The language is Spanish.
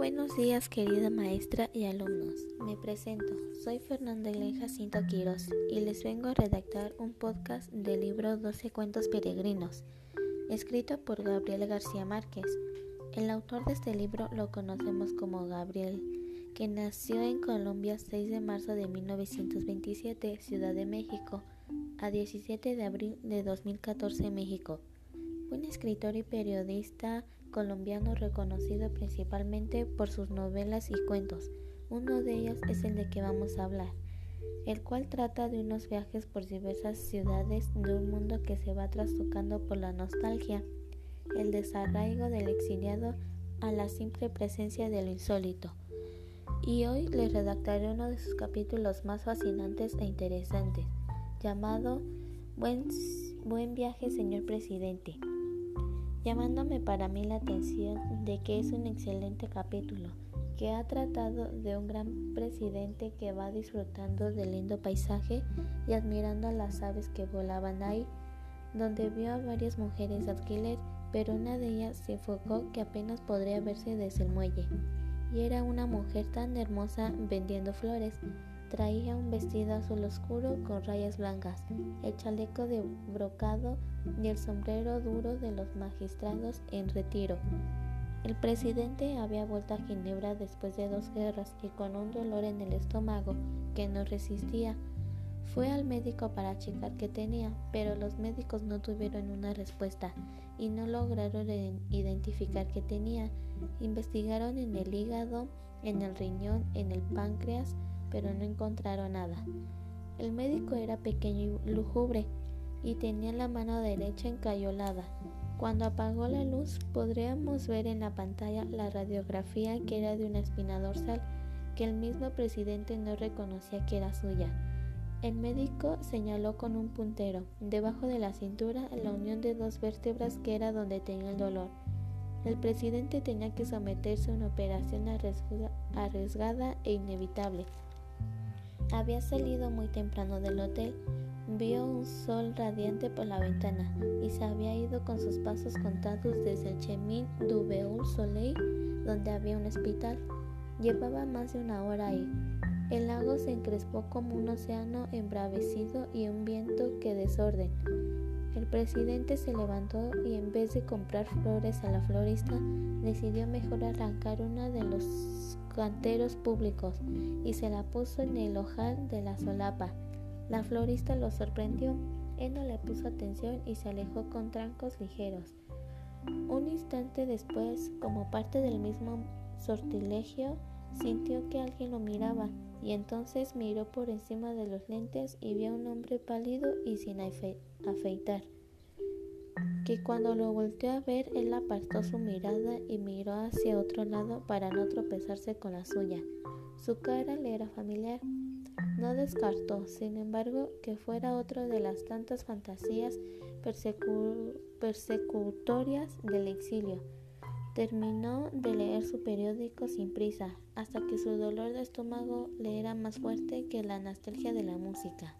Buenos días querida maestra y alumnos. Me presento, soy Fernanda Elena Jacinto Quiroz y les vengo a redactar un podcast del libro 12 cuentos peregrinos, escrito por Gabriel García Márquez. El autor de este libro lo conocemos como Gabriel, que nació en Colombia 6 de marzo de 1927, Ciudad de México, a 17 de abril de 2014, México. Un escritor y periodista colombiano reconocido principalmente por sus novelas y cuentos. Uno de ellos es el de que vamos a hablar, el cual trata de unos viajes por diversas ciudades de un mundo que se va trastocando por la nostalgia, el desarraigo del exiliado a la simple presencia de lo insólito. Y hoy les redactaré uno de sus capítulos más fascinantes e interesantes, llamado Buen, buen viaje, señor presidente llamándome para mí la atención de que es un excelente capítulo, que ha tratado de un gran presidente que va disfrutando del lindo paisaje y admirando a las aves que volaban ahí, donde vio a varias mujeres alquiler, pero una de ellas se enfocó que apenas podría verse desde el muelle, y era una mujer tan hermosa vendiendo flores, Traía un vestido azul oscuro con rayas blancas, el chaleco de brocado y el sombrero duro de los magistrados en retiro. El presidente había vuelto a Ginebra después de dos guerras y con un dolor en el estómago que no resistía. Fue al médico para checar qué tenía, pero los médicos no tuvieron una respuesta y no lograron identificar qué tenía. Investigaron en el hígado, en el riñón, en el páncreas, pero no encontraron nada. El médico era pequeño y lúgubre y tenía la mano derecha encayolada. Cuando apagó la luz podríamos ver en la pantalla la radiografía que era de una espina dorsal que el mismo presidente no reconocía que era suya. El médico señaló con un puntero, debajo de la cintura, la unión de dos vértebras que era donde tenía el dolor. El presidente tenía que someterse a una operación arriesgada e inevitable. Había salido muy temprano del hotel, vio un sol radiante por la ventana y se había ido con sus pasos contados desde el Chemin du Beul Soleil, donde había un hospital. Llevaba más de una hora ahí. El lago se encrespó como un océano embravecido y un viento que desorden. El presidente se levantó y en vez de comprar flores a la florista, decidió mejor arrancar una de los canteros públicos y se la puso en el ojal de la solapa. La florista lo sorprendió. Él no le puso atención y se alejó con trancos ligeros. Un instante después, como parte del mismo sortilegio, sintió que alguien lo miraba y entonces miró por encima de los lentes y vio a un hombre pálido y sin afeitar que cuando lo volteó a ver él apartó su mirada y miró hacia otro lado para no tropezarse con la suya. Su cara le era familiar. No descartó, sin embargo, que fuera otro de las tantas fantasías persecutorias del exilio. Terminó de leer su periódico sin prisa, hasta que su dolor de estómago le era más fuerte que la nostalgia de la música.